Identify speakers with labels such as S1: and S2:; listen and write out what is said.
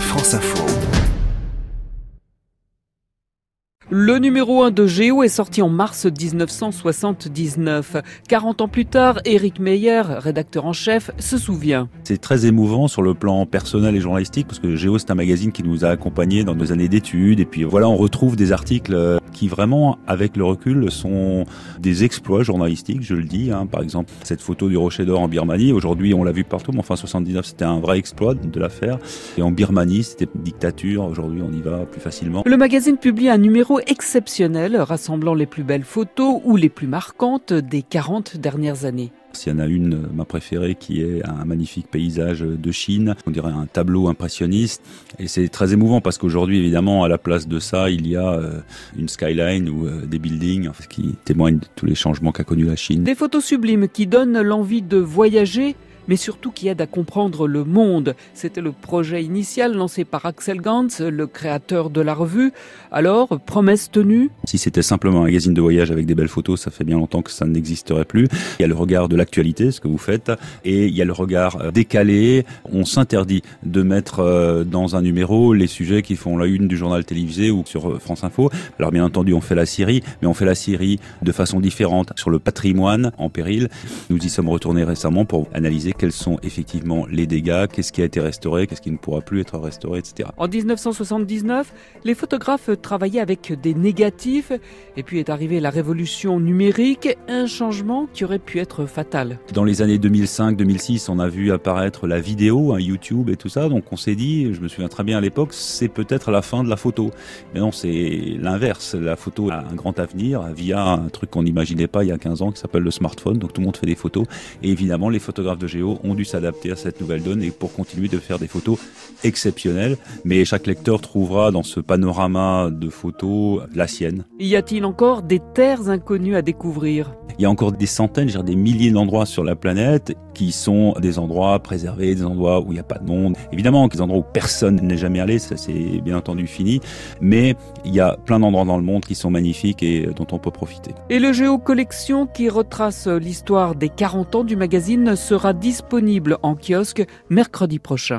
S1: France Info.
S2: Le numéro 1 de Géo est sorti en mars 1979. 40 ans plus tard, Eric Meyer, rédacteur en chef, se souvient.
S3: C'est très émouvant sur le plan personnel et journalistique parce que Géo c'est un magazine qui nous a accompagnés dans nos années d'études et puis voilà on retrouve des articles euh, qui vraiment avec le recul sont des exploits journalistiques, je le dis. Hein. Par exemple cette photo du Rocher d'Or en Birmanie, aujourd'hui on l'a vu partout, mais enfin 79 c'était un vrai exploit de l'affaire. Et en Birmanie c'était dictature, aujourd'hui on y va plus facilement.
S2: Le magazine publie un numéro exceptionnel rassemblant les plus belles photos ou les plus marquantes des 40 dernières années.
S3: S'il y en a une, ma préférée, qui est un magnifique paysage de Chine, on dirait un tableau impressionniste. Et c'est très émouvant parce qu'aujourd'hui, évidemment, à la place de ça, il y a euh, une skyline ou euh, des buildings qui témoignent de tous les changements qu'a connu la Chine.
S2: Des photos sublimes qui donnent l'envie de voyager mais surtout qui aide à comprendre le monde. C'était le projet initial lancé par Axel Gantz, le créateur de la revue. Alors, promesse tenue?
S3: Si c'était simplement un magazine de voyage avec des belles photos, ça fait bien longtemps que ça n'existerait plus. Il y a le regard de l'actualité, ce que vous faites, et il y a le regard euh, décalé. On s'interdit de mettre euh, dans un numéro les sujets qui font la une du journal télévisé ou sur euh, France Info. Alors bien entendu, on fait la Syrie, mais on fait la Syrie de façon différente sur le patrimoine en péril. Nous y sommes retournés récemment pour analyser quels sont effectivement les dégâts, qu'est-ce qui a été restauré, qu'est-ce qui ne pourra plus être restauré, etc.
S2: En 1979, les photographes travaillaient avec des négatifs, et puis est arrivée la révolution numérique, un changement qui aurait pu être fatal.
S3: Dans les années 2005-2006, on a vu apparaître la vidéo, un YouTube et tout ça, donc on s'est dit, je me souviens très bien à l'époque, c'est peut-être la fin de la photo. Mais non, c'est l'inverse. La photo a un grand avenir via un truc qu'on n'imaginait pas il y a 15 ans qui s'appelle le smartphone, donc tout le monde fait des photos. Et évidemment, les photographes de Géo ont dû s'adapter à cette nouvelle donne et pour continuer de faire des photos exceptionnelles. Mais chaque lecteur trouvera dans ce panorama de photos la sienne.
S2: Y a-t-il encore des terres inconnues à découvrir?
S3: Il y a encore des centaines, dire des milliers d'endroits sur la planète qui sont des endroits préservés, des endroits où il n'y a pas de monde. Évidemment, des endroits où personne n'est jamais allé, ça c'est bien entendu fini. Mais il y a plein d'endroits dans le monde qui sont magnifiques et dont on peut profiter.
S2: Et le Géo Collection qui retrace l'histoire des 40 ans du magazine sera disponible en kiosque mercredi prochain.